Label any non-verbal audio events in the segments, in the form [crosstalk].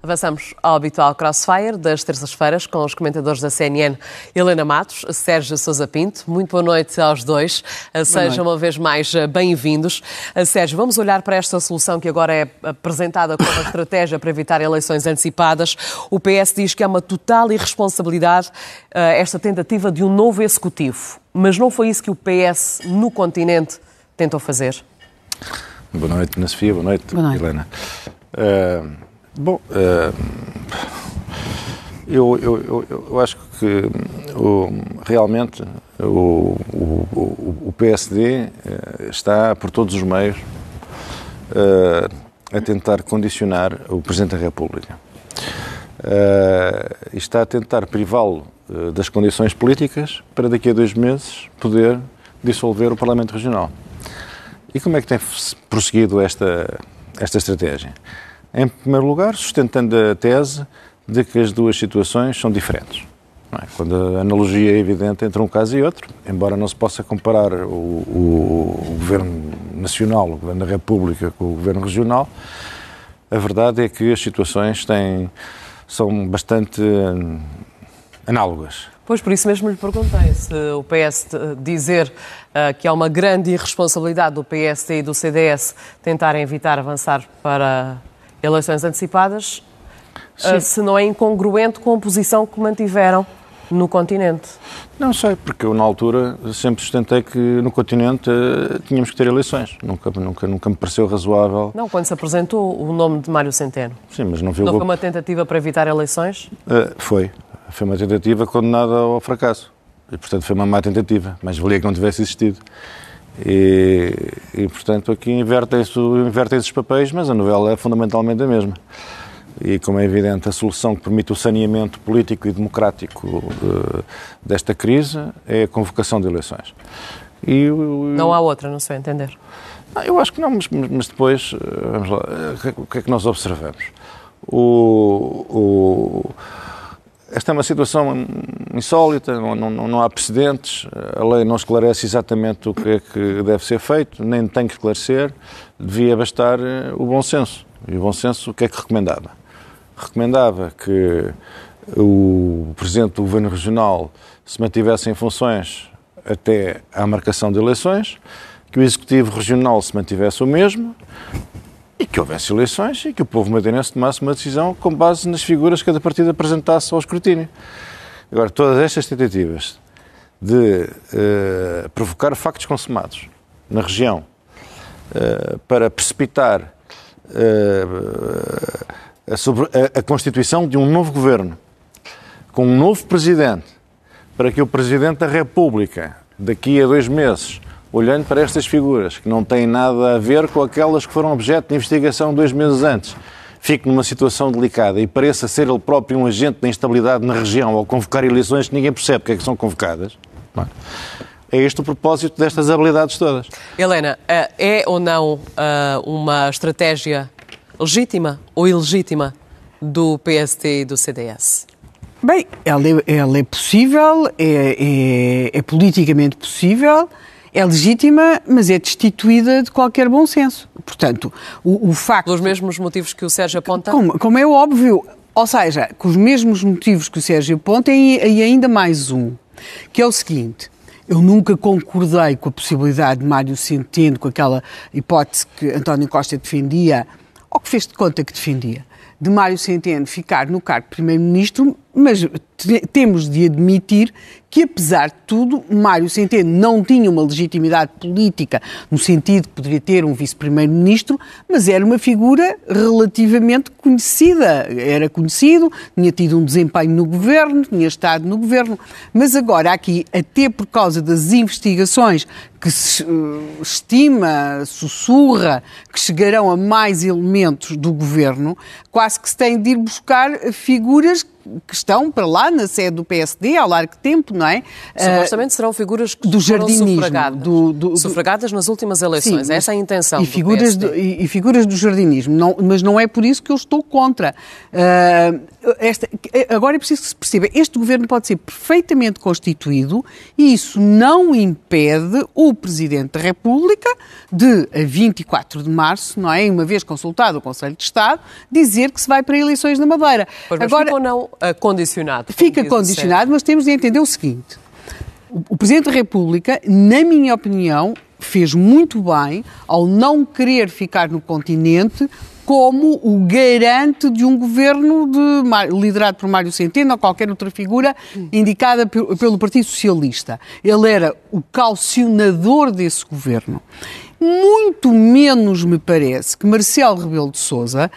Avançamos ao habitual crossfire das terças-feiras com os comentadores da CNN Helena Matos, Sérgio Sousa Pinto. Muito boa noite aos dois. Boa Sejam noite. uma vez mais eh, bem-vindos. Eh, Sérgio, vamos olhar para esta solução que agora é apresentada como uma estratégia para evitar eleições antecipadas. O PS diz que é uma total irresponsabilidade eh, esta tentativa de um novo executivo. Mas não foi isso que o PS no continente tentou fazer? Boa noite, Ana Sofia. Boa noite, boa noite. Helena. Uh... Bom, uh, eu, eu, eu, acho que realmente o, o, o PSD uh, eh, está por todos os meios uh, a tentar condicionar o Presidente da República. e está a tentar privá-lo das condições políticas para daqui a dois meses poder dissolver o Parlamento Regional. E como é que tem prosseguido esta, esta estratégia? Em primeiro lugar, sustentando a tese de que as duas situações são diferentes. É? Quando a analogia é evidente entre um caso e outro, embora não se possa comparar o, o, o Governo Nacional, o Governo da República com o Governo Regional, a verdade é que as situações têm, são bastante hum, análogas. Pois, por isso mesmo lhe perguntei se o PS dizer uh, que há uma grande irresponsabilidade do PSD e do CDS tentarem evitar avançar para eleições antecipadas, uh, se não é incongruente com a posição que mantiveram no continente? Não sei, porque eu na altura sempre sustentei que no continente uh, tínhamos que ter eleições. Nunca, nunca, nunca me pareceu razoável. Não, quando se apresentou o nome de Mário Centeno. Sim, mas não viu. Não foi uma tentativa para evitar eleições? Uh, foi. Foi uma tentativa condenada ao fracasso. E, portanto, foi uma má tentativa. Mas valia que não tivesse existido. E, e portanto, aqui invertem-se invertem os papéis, mas a novela é fundamentalmente a mesma. E, como é evidente, a solução que permite o saneamento político e democrático uh, desta crise é a convocação de eleições. E, não há outra, não sei entender. Não, eu acho que não, mas, mas depois, eh, vamos lá, eh, o que é que nós observamos? O, o esta é uma situação insólita, não, não, não, há precedentes, a lei não esclarece exatamente o que é que deve ser feito, nem tem que esclarecer, devia bastar eh, o bom senso. E o bom senso o que é que recomendava? Recomendava que o Presidente do Governo Regional se mantivesse em funções até à marcação de eleições, que o Executivo Regional se mantivesse o mesmo e que houvesse eleições e que o povo madeirense tomasse uma decisão com base nas figuras que cada partido apresentasse ao escrutínio. Agora, todas estas tentativas de uh, provocar factos consumados na região uh, para precipitar uh, a, sobre, a, a constituição de um novo governo com um novo presidente para que o presidente da República, daqui a dois meses, olhando para estas figuras, que não têm nada a ver com aquelas que foram objeto de investigação dois meses antes, fique numa situação delicada e pareça ser ele próprio um agente da instabilidade na região ao convocar eleições que ninguém percebe porque é que são convocadas. É este o propósito destas habilidades todas. Helena, eh, é ou não eh, uma estratégia legítima ou ilegítima do PST e do CDS? Bem, ela é, ela é possível, é, é, é politicamente possível é legítima, mas é destituída de qualquer bom senso. Portanto, o, o facto... Pelos mesmos motivos que o Sérgio aponta? Como, como é óbvio, ou seja, com os mesmos motivos que o Sérgio aponta e, e ainda mais um, que é o seguinte... Eu nunca concordei com a possibilidade de Mário Centeno, com aquela hipótese que António Costa defendia, ou que fez de conta que defendia, de Mário Centeno ficar no cargo de Primeiro-Ministro, mas temos de admitir que, apesar de tudo, Mário Centeno não tinha uma legitimidade política no sentido que poderia ter um vice-primeiro-ministro, mas era uma figura relativamente conhecida. Era conhecido, tinha tido um desempenho no governo, tinha estado no governo. Mas agora, aqui, até por causa das investigações que se uh, estima, sussurra, que chegarão a mais elementos do governo, quase que se tem de ir buscar figuras que estão para lá na sede do PSD há largo tempo, não é? Supostamente serão figuras que do jardinismo, sufragadas, do- do- sufragadas nas últimas eleições. Sim, Essa é a intenção e figuras, do, e, e figuras do jardinismo, não- mas não é por isso que eu estou contra. Ah, esta- agora é preciso que se perceba, este governo pode ser perfeitamente constituído e isso não impede o Presidente da República de, a 24 de março, não é, uma vez consultado o Conselho de Estado, dizer que se vai para eleições na Madeira. Pois, mas fica ou não condicionado? Fica condicionado, mas temos de entender o seguinte: o o Presidente da República, na minha opinião, fez muito bem ao não querer ficar no continente como o garante de um governo de liderado por Mário Centeno ou qualquer outra figura indicada pe- pelo Partido Socialista. Ele era o calcionador desse governo. Muito menos me parece que Marcelo Rebelo de Sousa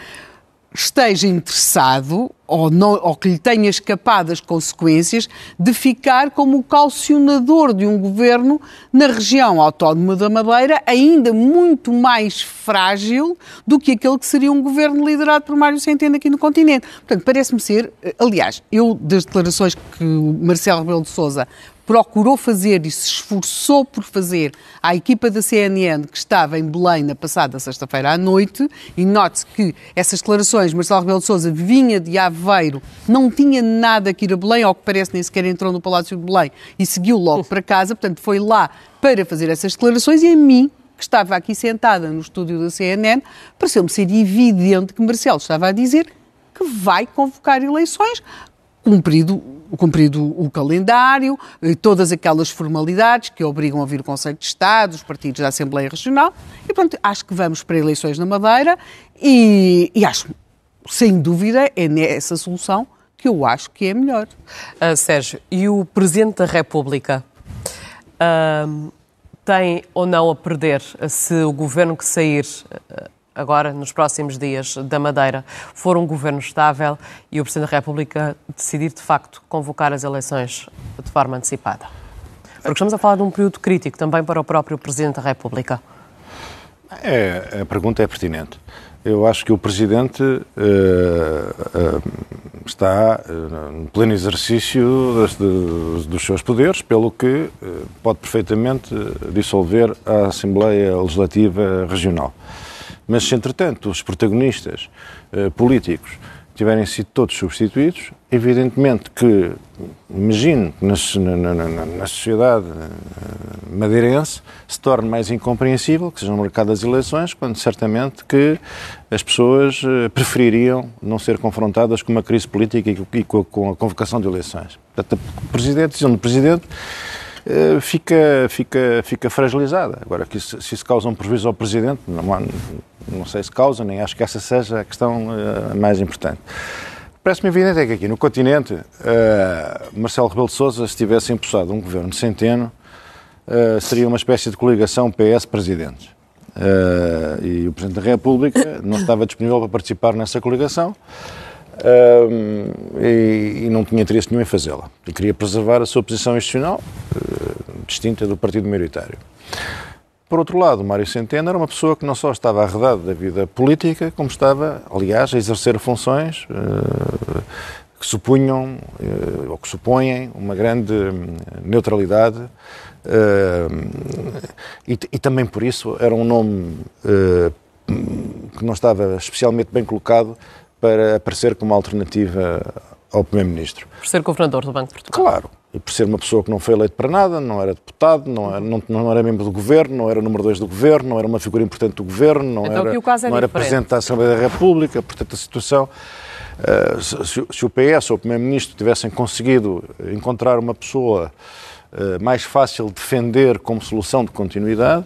esteja interessado ou, não, ou que lhe tenha escapado as consequências de ficar como calcionador de um governo na região autónoma da Madeira, ainda muito mais frágil do que aquele que seria um governo liderado por Mário Centeno aqui no continente. Portanto, parece-me ser, eh, aliás, eu das declarações que Marcelo Rebelo de Sousa procurou fazer e se esforçou por fazer à equipa da CNN que estava em Belém na passada sexta-feira à noite, e note-se que essas declarações, Marcelo Rebelo de Sousa vinha de Aveiro, não tinha nada que ir a Belém, ao que parece nem sequer entrou no Palácio de Belém e seguiu logo para casa, portanto foi lá para fazer essas declarações e a mim, que estava aqui sentada no estúdio da CNN, pareceu-me ser evidente que Marcelo estava a dizer que vai convocar eleições, cumprido, cumprido o calendário, e todas aquelas formalidades que obrigam a vir o Conselho de Estado, os partidos da Assembleia Regional, e pronto, acho que vamos para eleições na Madeira e, e acho, sem dúvida, é nessa solução que eu acho que é melhor. Ah, Sérgio, e o Presidente da República ahm, tem ou não a perder se o governo que sair ah, agora, nos próximos dias, da Madeira, for um governo estável e o Presidente da República decidir, de facto, convocar as eleições de forma antecipada? Porque estamos a falar de um período crítico também para o próprio Presidente da República. É, a pergunta é pertinente. Eu acho que o Presidente eh, eh, está eh, no pleno exercício das- dos, dos seus poderes, pelo que pode perfeitamente dissolver a Assembleia Legislativa Regional. Mas se, entretanto, os protagonistas eh, políticos tiverem sido todos substituídos, evidentemente que, imagino, na, na- na- na sociedade eh, madeirense se torne mais incompreensível que sejam marcadas eleições, quando certamente que as pessoas eh, prefeririam não ser confrontadas com uma crise política e com- a- convocação de eleições. Portanto, o Presidente, decisão Presidente fica, fica, fica fragilizada. Agora, que isso- se isso causa um prejuízo ao Presidente, não, não sei se causa, nem acho que essa seja a questão eh, mais importante. Parece-me evidente é que aqui no continente, eh, Marcelo Rebelo de Sousa, se tivesse empossado um governo centeno, eh, seria uma espécie de coligação PS-presidente. Eh, e o Presidente da República não estava disponível para participar nessa coligação eh, e, e não tinha interesse nenhum em fazê-la. E queria preservar a sua posição institucional, eh, distinta do partido maioritário. Por outro lado, Mário Centeno era uma pessoa que não só estava arredado da vida política, como estava, aliás, a exercer funções eh, que supunham, eh, ou que supõem, uma grande hum, neutralidade eh, e, e também por isso era um nome que não estava especialmente bem colocado para aparecer como alternativa ao Primeiro-Ministro. Por ser Governador do Banco de Portugal. Claro. E por ser uma pessoa que não foi eleito para nada, não era deputado, não era, não, não era membro do governo, não era número dois do governo, não era uma figura importante do governo, não Então era, é não era presidente da Assembleia da República, portanto a situação. eh, se, se o- PS ou o Primeiro-Ministro tivessem conseguido encontrar uma pessoa eh, mais fácil de defender como solução de continuidade,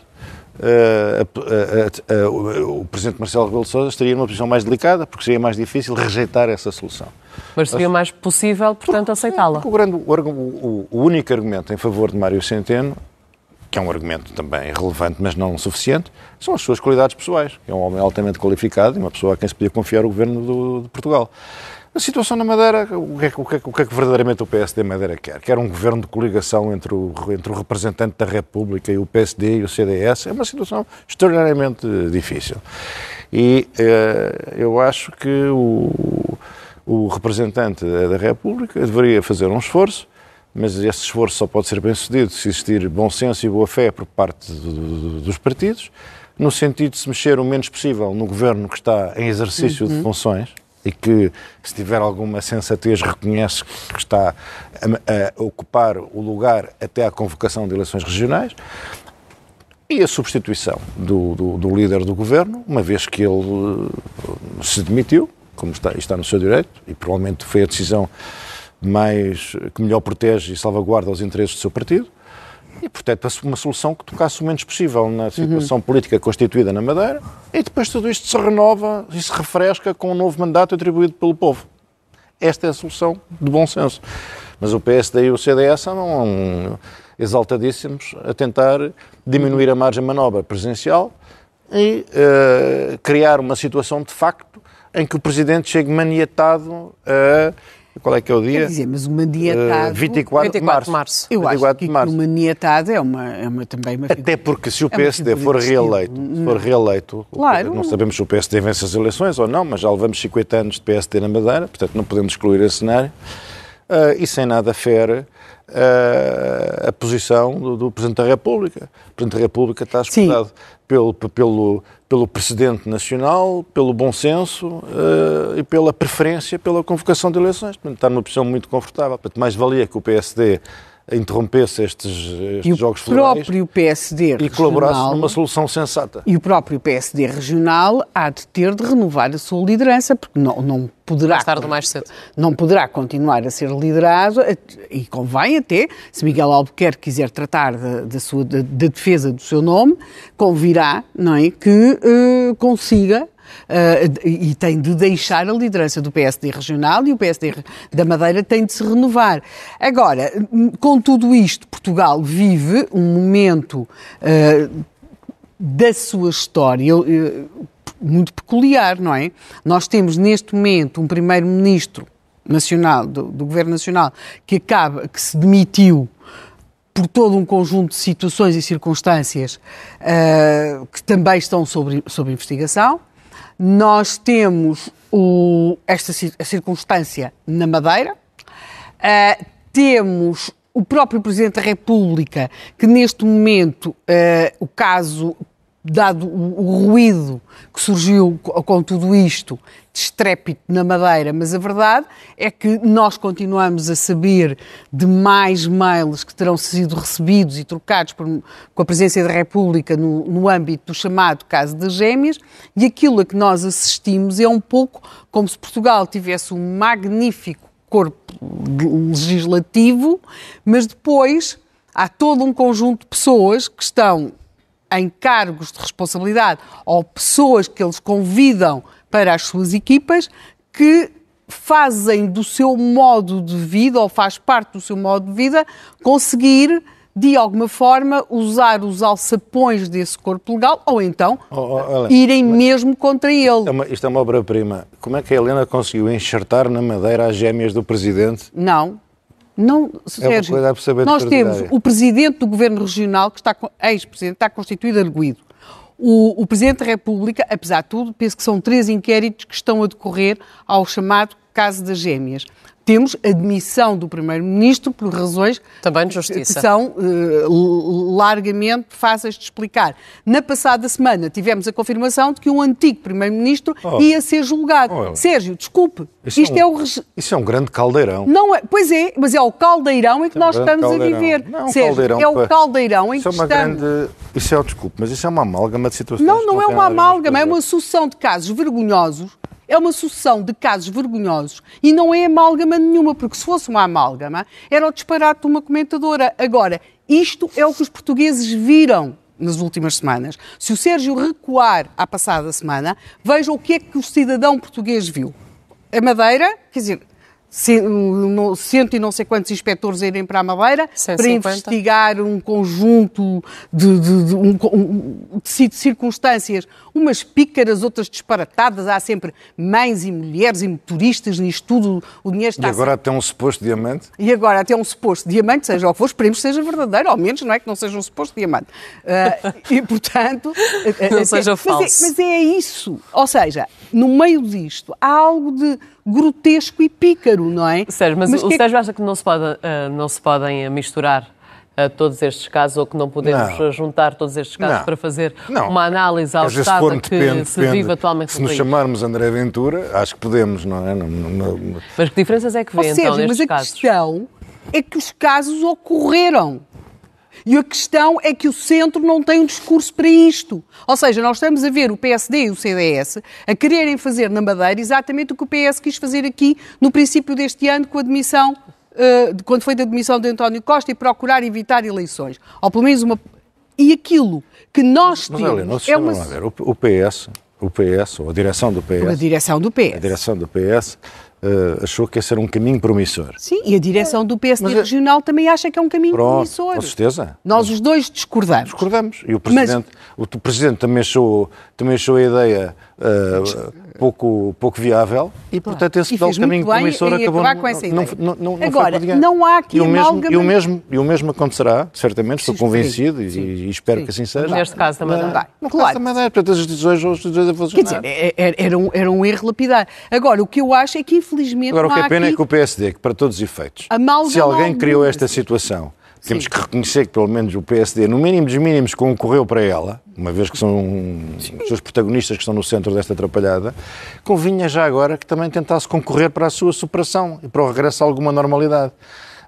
o, o Presidente Marcelo Rebelo de Sousa estaria numa posição mais delicada, porque seria mais difícil rejeitar essa solução. Mas seria mais possível, portanto, aceitá-la. O, o- o único argumento em favor de Mário Centeno, que é um argumento também relevante, mas não suficiente, são as suas qualidades pessoais. É um homem altamente qualificado e uma pessoa a quem se podia confiar o governo do- de Portugal. A situação na Madeira, o que, é, que- o, que é, o que é que verdadeiramente o PSD Madeira quer? Quer um governo de coligação entre o, entre o representante da República e o PSD e o CDS? É uma situação extraordinariamente difícil. E eh, eu acho que o, o representante da República deveria fazer um esforço, mas esse esforço só pode ser bem sucedido se existir bom senso e boa fé por parte dos partidos, no sentido de se mexer o menos possível no governo que está em exercício uhum. de funções e que, se tiver alguma sensatez, reconhece que está a, a ocupar o lugar até à convocação de eleições regionais. E a substituição do, do, do, líder do governo, uma vez que ele eh, se demitiu, como está, está no seu direito, e provavelmente foi a decisão mais que melhor protege e salvaguarda os interesses do seu partido, e, portanto, uma solução que tocasse o menos possível na situação uhum. política constituída na Madeira, e depois tudo isto se renova e se refresca com um novo mandato atribuído pelo povo. Esta é a solução de bom senso. Mas o PSD e o CDS são exaltadíssimos a tentar diminuir a margem de manobra presidencial e uh, criar uma situação de facto em que o Presidente chegue maniatado a qual é que é o dia? Quer dizer, mas o maniatado... Uh, 24, 24 de março. março. Eu 24 acho que março. o maniatado é, uma, é uma, também uma... Até porque se o PSD é for reeleito, for reeleito, claro. não sabemos se o PSD vence as eleições ou não, mas já levamos 50 anos de PSD na Madeira, portanto não podemos excluir esse cenário, uh, e sem nada fere uh, a posição do, do, Presidente da República. O Presidente da República está escutado pelo, pelo, pelo precedente nacional, pelo bom senso uh, e pela preferência pela convocação de eleições. Portanto, está numa posição muito confortável. Portanto, mais valia que o PSD interrompesse estes, estes e jogos florais. o próprio PSD regional, E colaborasse numa solução sensata. E o próprio PSD regional há de ter de renovar a sua liderança, porque não, não poderá... Mais tarde mais cedo. Não poderá continuar a ser liderado, e convém até, se Miguel Albuquerque quiser tratar da, da, sua, da, da defesa do seu nome, convirá, não é, que uh, consiga uh, e tem de deixar a liderança do PSD regional e o PSD da Madeira tem de se renovar. Agora, com tudo isto, Portugal vive um momento uh, da sua história uh, muito peculiar, não é? Nós temos neste momento um primeiro-ministro nacional, do, do, Governo Nacional, que acaba, que se demitiu por todo um conjunto de situações e circunstâncias uh, que também estão sob, sob investigação. Nós temos o, esta circunstância na Madeira, uh, temos o próprio Presidente da República, que neste momento uh, o caso dado o, ruído que surgiu com tudo isto, de estrépito na Madeira, mas a verdade é que nós continuamos a saber de mais mails que terão sido recebidos e trocados por, com a presença da República no, no âmbito do chamado caso das gêmeas, e aquilo a que nós assistimos é um pouco como se Portugal tivesse um magnífico corpo legislativo, mas depois há todo um conjunto de pessoas que estão em cargos de responsabilidade ou pessoas que eles convidam para as suas equipas que fazem do seu modo de vida, ou faz parte do seu modo de vida, conseguir de alguma forma, usar os alçapões desse corpo legal ou então oh, oh, irem mesmo contra ele. Isto é uma, isto é uma obra-prima. Como é que a Helena conseguiu enxertar na madeira as gêmeas do presidente? Não, não, Sérgio, é nós temos o presidente do governo regional, que está, ex-presidente, está constituído arguído. O, o Presidente da República, apesar de tudo, penso que são três inquéritos que estão a decorrer ao chamado caso das gêmeas temos admissão do Primeiro-Ministro por razões Também de justiça. que são uh, largamente fáceis de explicar. Na passada semana tivemos a confirmação de que um antigo Primeiro-Ministro oh. ia ser julgado. Oh, Sérgio, desculpe, isso isto é, um, é, o... Isso é um grande caldeirão. Não é, pois é, mas é o caldeirão em que é um nós estamos caldeirão. a viver. Não, é um Sérgio, caldeirão é o caldeirão em isso que é uma estamos. Grande... Isso é o desculpe, mas isso é uma amálgama de situações. Não, não, não é uma amálgama, é uma sucessão de casos vergonhosos é uma sucessão de casos vergonhosos e não é amálgama nenhuma, porque se fosse uma amálgama, era o disparate de uma comentadora. Agora, isto é o que os portugueses viram nas últimas semanas. Se o Sérgio recuar à passada semana, veja o que é que o cidadão português viu. A Madeira, quer dizer, cento e não sei quantos inspectores a irem para a Madeira 150. para investigar um conjunto de, de, de, um, de, circunstâncias, umas pícaras, outras disparatadas. Há sempre mães e mulheres e motoristas nisto tudo. O dinheiro está e agora até um suposto diamante? E agora até um suposto diamante, seja o que for, esperemos que seja verdadeiro, ao menos não é que não seja um suposto diamante. Uh, e portanto. [laughs] não seja mas falso. É, mas é isso. Ou seja, no meio disto, há algo de grotesco e pícaro, não é? Sérgio, mas, mas o que... É Sérgio acha que não se, pode, uh, não se podem misturar uh, todos estes casos ou que não podemos não. juntar todos estes casos não. para fazer não. uma análise ao Estado que depende, se vive atualmente Se nos chamarmos André Ventura, acho que podemos, não é? Mas que diferenças é que vê, então, nestes mas casos? a questão é que os casos ocorreram. E a questão é que o centro não tem um discurso para isto. Ou seja, nós estamos a ver o PSD e o CDS a quererem fazer na Madeira exatamente o que o PS quis fazer aqui no princípio deste ano com a admissão, uh, quando foi da admissão de António Costa e procurar evitar eleições. Ou pelo menos uma. E aquilo que nós mas, temos. Mas, é uma... ver, o PS, o PS, ou a direção do PS. A direção do PS. A direção do PS uh, achou que esse era um caminho promissor. Sim, e a direção do PSD Mas, é- regional também acha que é um caminho pronto, promissor. Com certeza. Nós os dois discordamos. Discordamos. E o Presidente, Mas... o Presidente também, achou, também achou a ideia uh, pouco, pouco viável e, portanto, esse tal caminho promissor acabou... Com essa ideia. Não, não, não, Agora, não há aqui e o mesmo, e o mesmo E o mesmo acontecerá, certamente, estou convencido sim, e, e, espero sim. que assim seja. Neste caso também não dá. No claro. caso também dá. Portanto, as decisões, decisões a funcionar. Quer dizer, era, é, é, era, um, era um erro lapidar. Agora, o que eu acho é que, infelizmente, Agora, o que é pena é que o PSD, que para todos os efeitos, se alguém criou esta situação temos que reconhecer que, pelo menos, o PSD, no mínimo dos mínimos, concorreu para ela, uma vez que são os seus protagonistas que estão no centro desta atrapalhada, convinha já agora que também tentasse concorrer para a sua superação e para o regresso a alguma normalidade.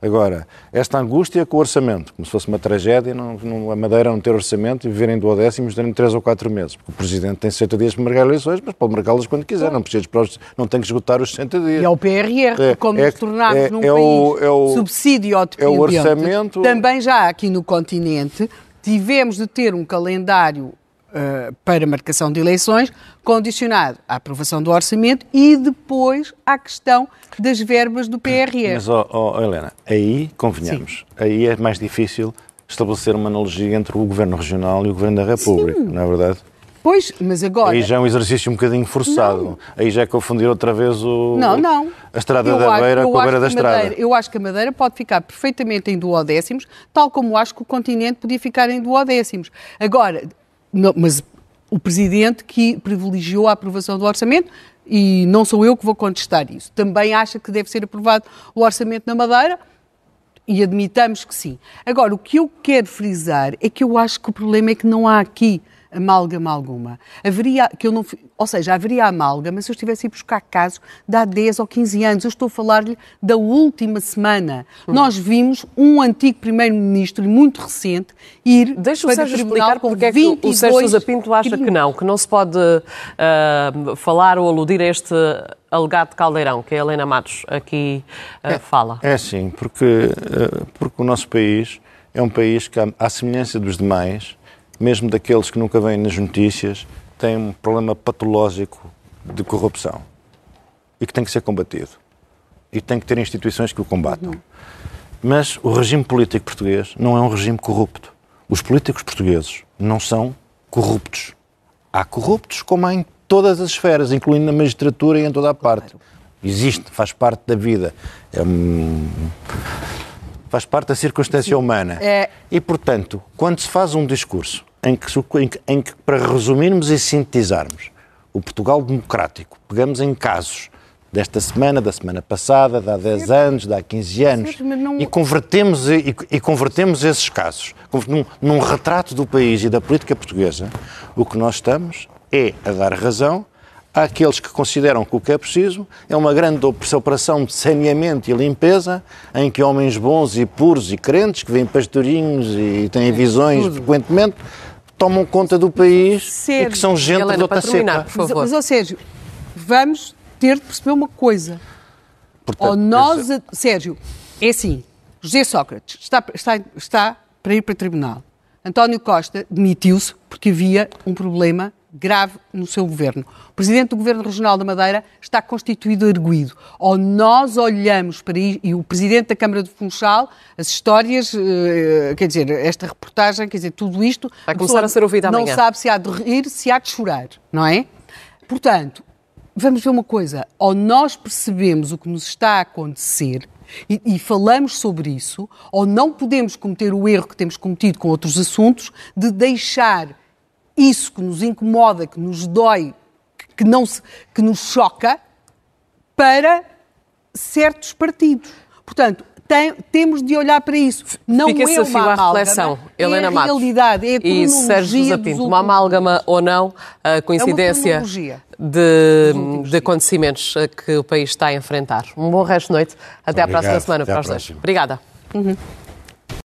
Agora, esta angústia com o orçamento, como se fosse uma tragédia, não, não, a Madeira não ter orçamento e viverem duodécimos durante três ou quatro meses. Porque o Presidente tem 60 dias para marcar eleições, mas pode marcá-las quando quiser, não precisa os, não tem que esgotar os 60 dias. E é o PRR, é, como é, nos tornarmos é, num é país o, é o, subsídio dependente. É o orçamento. Também já aqui no continente tivemos de ter um calendário uh, para marcação de eleições, condicionado à aprovação do orçamento e depois à questão das verbas do PRR. Mas, oh, oh, Helena, aí, convenhamos, Sim. aí é mais difícil estabelecer uma analogia entre o Governo Regional e o Governo da República, Sim. não é verdade? Pois, mas agora. Aí já é um exercício um bocadinho forçado. Não. Aí já é confundir outra vez o. Não, não. A estrada eu da acho, beira com a beira da estrada. Madeira, eu acho que a Madeira pode ficar perfeitamente em duodécimos, tal como acho que o continente podia ficar em duodécimos. Agora, não, mas o Presidente que privilegiou a aprovação do orçamento e não sou eu que vou contestar isso. Também acha que deve ser aprovado o orçamento na Madeira e admitamos que sim. Agora, o que eu quero frisar é que eu acho que o problema é que não há aqui amálgama alguma. Haveria, que eu não, ou seja, haveria amálgama se eu estivesse a buscar casos de há 10 ou 15 anos. Eu estou a falar-lhe da última semana. Hum. Nós vimos um antigo primeiro-ministro, muito recente, ir Deixa para o Sérgio explicar porque é que o Sérgio Sousa Pinto acha que não, que não se pode uh, falar ou aludir a este alegado caldeirão que a Helena Matos aqui uh, é, fala. É sim, porque, uh, porque o nosso país é um país que, à semelhança dos demais, mesmo daqueles que nunca vêm nas notícias, tem um problema patológico de corrupção e que tem que ser combatido. E tem que ter instituições que o combatam. Uhum. Mas o regime político português não é um regime corrupto. Os políticos portugueses não são corruptos. Há corruptos como há em todas as esferas, incluindo na magistratura e em toda a parte. Existe, faz parte da vida. É um faz parte da circunstância humana. É... E, portanto, quando se faz um discurso em que, em que, para resumirmos e sintetizarmos, o Portugal democrático, pegamos em casos desta semana, da semana passada, de há 10 anos, de há 15 anos, e, convertemos, e, e, convertemos esses casos num, num retrato do país e da política portuguesa, o que nós estamos é a dar razão Há aqueles que consideram que o que é preciso é uma grande operação de saneamento e limpeza, em que homens bons e puros e crentes, que vêm pastorinhos e têm visões Tudo. frequentemente, tomam conta do país Sérgio, e que são gente Helena, de outra favor. Mas, mas, Sérgio, vamos ter de perceber uma coisa. Portanto, ou nós. Sérgio, é assim, José Sócrates está, está, está para ir para o tribunal. António Costa demitiu-se porque havia um problema grave no seu governo. O presidente do Governo Regional da Madeira está constituído erguido. Ou nós olhamos para isso, e o presidente da Câmara de Funchal, as histórias, eh, quer dizer, esta reportagem, quer dizer, tudo isto. Vai começar a ser ouvida amanhã. Não sabe se há de rir, se há de chorar, não é? Portanto, vamos ver uma coisa. Ou nós percebemos o que nos está a acontecer. E, e, falamos sobre isso, ou não podemos cometer o erro que temos cometido com outros assuntos de deixar isso que nos incomoda, que nos dói, que, não se, que nos choca, para certos partidos. Portanto, tem, temos de olhar para isso. Não Fica é uma à reflexão. é Helena a Matos. realidade, é a E Sérgio José Pinto, uma amálgama ou não, a coincidência cronologia. de, de acontecimentos que o país está a enfrentar. Um bom resto de noite. Até à Obrigado. próxima semana Até à para os dois. Obrigada.